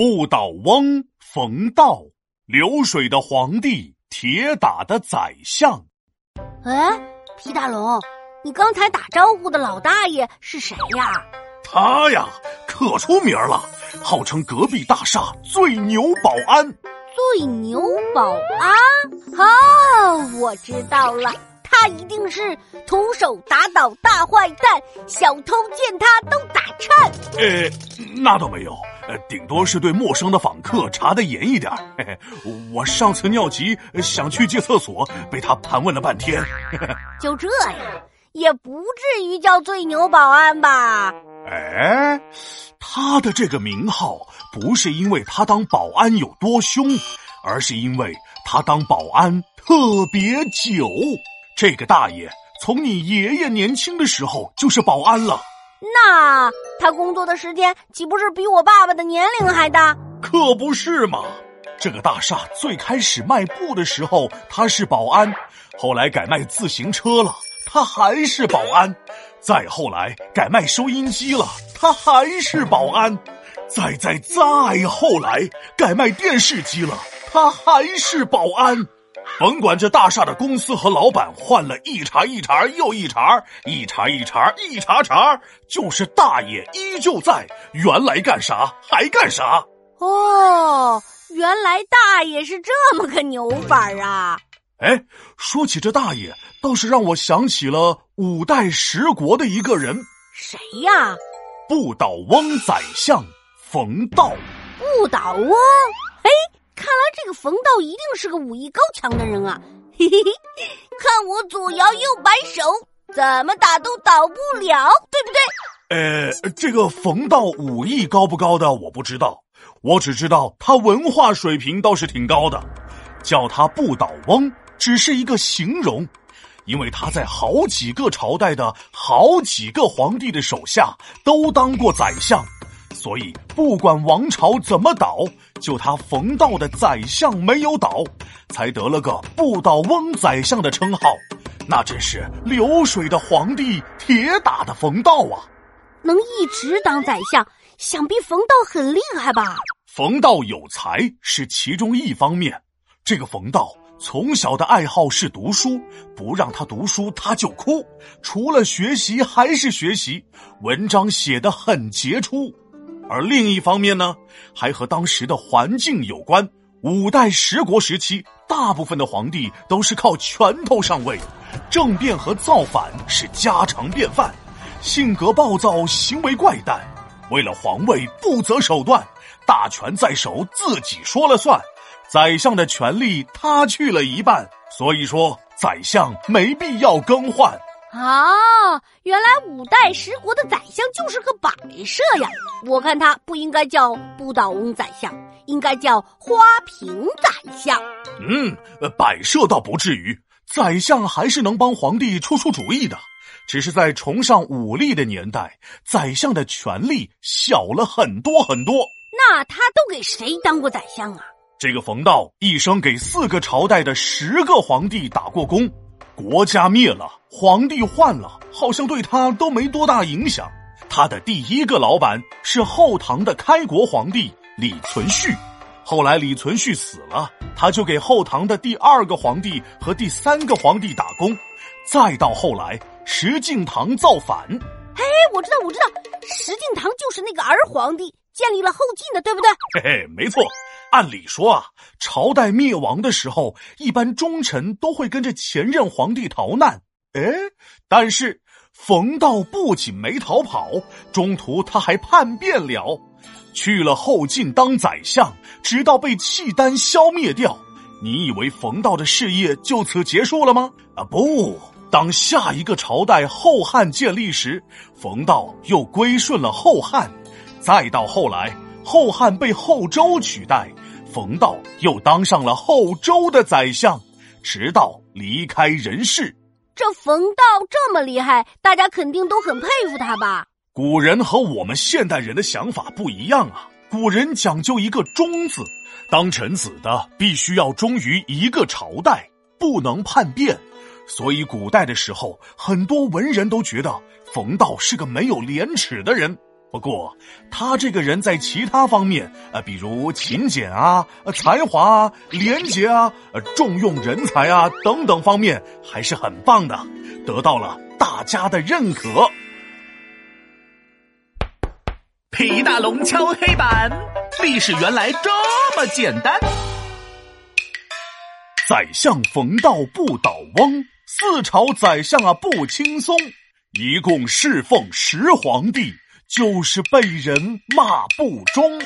不倒翁冯道，流水的皇帝，铁打的宰相。哎，皮大龙，你刚才打招呼的老大爷是谁呀？他呀，可出名了，号称隔壁大厦最牛保安。最牛保安？哦，我知道了，他一定是徒手打倒大坏蛋，小偷见他都打颤。呃，那倒没有。顶多是对陌生的访客查的严一点。嘿嘿，我上次尿急想去借厕所，被他盘问了半天。就这样，也不至于叫最牛保安吧？哎，他的这个名号不是因为他当保安有多凶，而是因为他当保安特别久。这个大爷从你爷爷年轻的时候就是保安了。那他工作的时间岂不是比我爸爸的年龄还大？可不是嘛！这个大厦最开始卖布的时候他是保安，后来改卖自行车了，他还是保安；再后来改卖收音机了，他还是保安；再再再后来改卖电视机了，他还是保安。甭管这大厦的公司和老板换了一茬一茬又一茬，一茬一茬一茬茬，就是大爷依旧在。原来干啥还干啥。哦，原来大爷是这么个牛法啊！哎，说起这大爷，倒是让我想起了五代十国的一个人。谁呀？不倒翁宰相冯道。不倒翁。看来这个冯道一定是个武艺高强的人啊！嘿嘿嘿，看我左摇右摆手，怎么打都倒不了，对不对？呃，这个冯道武艺高不高的我不知道，我只知道他文化水平倒是挺高的。叫他不倒翁只是一个形容，因为他在好几个朝代的好几个皇帝的手下都当过宰相。所以，不管王朝怎么倒，就他冯道的宰相没有倒，才得了个不倒翁宰相的称号。那真是流水的皇帝，铁打的冯道啊！能一直当宰相，想必冯道很厉害吧？冯道有才是其中一方面。这个冯道从小的爱好是读书，不让他读书他就哭，除了学习还是学习，文章写得很杰出。而另一方面呢，还和当时的环境有关。五代十国时期，大部分的皇帝都是靠拳头上位，政变和造反是家常便饭，性格暴躁，行为怪诞。为了皇位不择手段，大权在手，自己说了算，宰相的权力他去了一半。所以说，宰相没必要更换。啊，原来五代十国的宰相就是个摆设呀！我看他不应该叫不倒翁宰相，应该叫花瓶宰相。嗯，摆设倒不至于，宰相还是能帮皇帝出出主意的。只是在崇尚武力的年代，宰相的权力小了很多很多。那他都给谁当过宰相啊？这个冯道一生给四个朝代的十个皇帝打过工。国家灭了，皇帝换了，好像对他都没多大影响。他的第一个老板是后唐的开国皇帝李存勖，后来李存勖死了，他就给后唐的第二个皇帝和第三个皇帝打工。再到后来，石敬瑭造反。嘿，我知道，我知道，石敬瑭就是那个儿皇帝建立了后晋的，对不对？嘿嘿，没错。按理说啊，朝代灭亡的时候，一般忠臣都会跟着前任皇帝逃难。哎，但是冯道不仅没逃跑，中途他还叛变了，去了后晋当宰相，直到被契丹消灭掉。你以为冯道的事业就此结束了吗？啊，不！当下一个朝代后汉建立时，冯道又归顺了后汉，再到后来，后汉被后周取代。冯道又当上了后周的宰相，直到离开人世。这冯道这么厉害，大家肯定都很佩服他吧？古人和我们现代人的想法不一样啊！古人讲究一个“忠”字，当臣子的必须要忠于一个朝代，不能叛变。所以古代的时候，很多文人都觉得冯道是个没有廉耻的人。不过，他这个人在其他方面，呃，比如勤俭啊、才华啊、廉洁啊、重用人才啊等等方面，还是很棒的，得到了大家的认可。皮大龙敲黑板，历史原来这么简单。宰相冯道不倒翁，四朝宰相啊不轻松，一共侍奉十皇帝。就是被人骂不忠。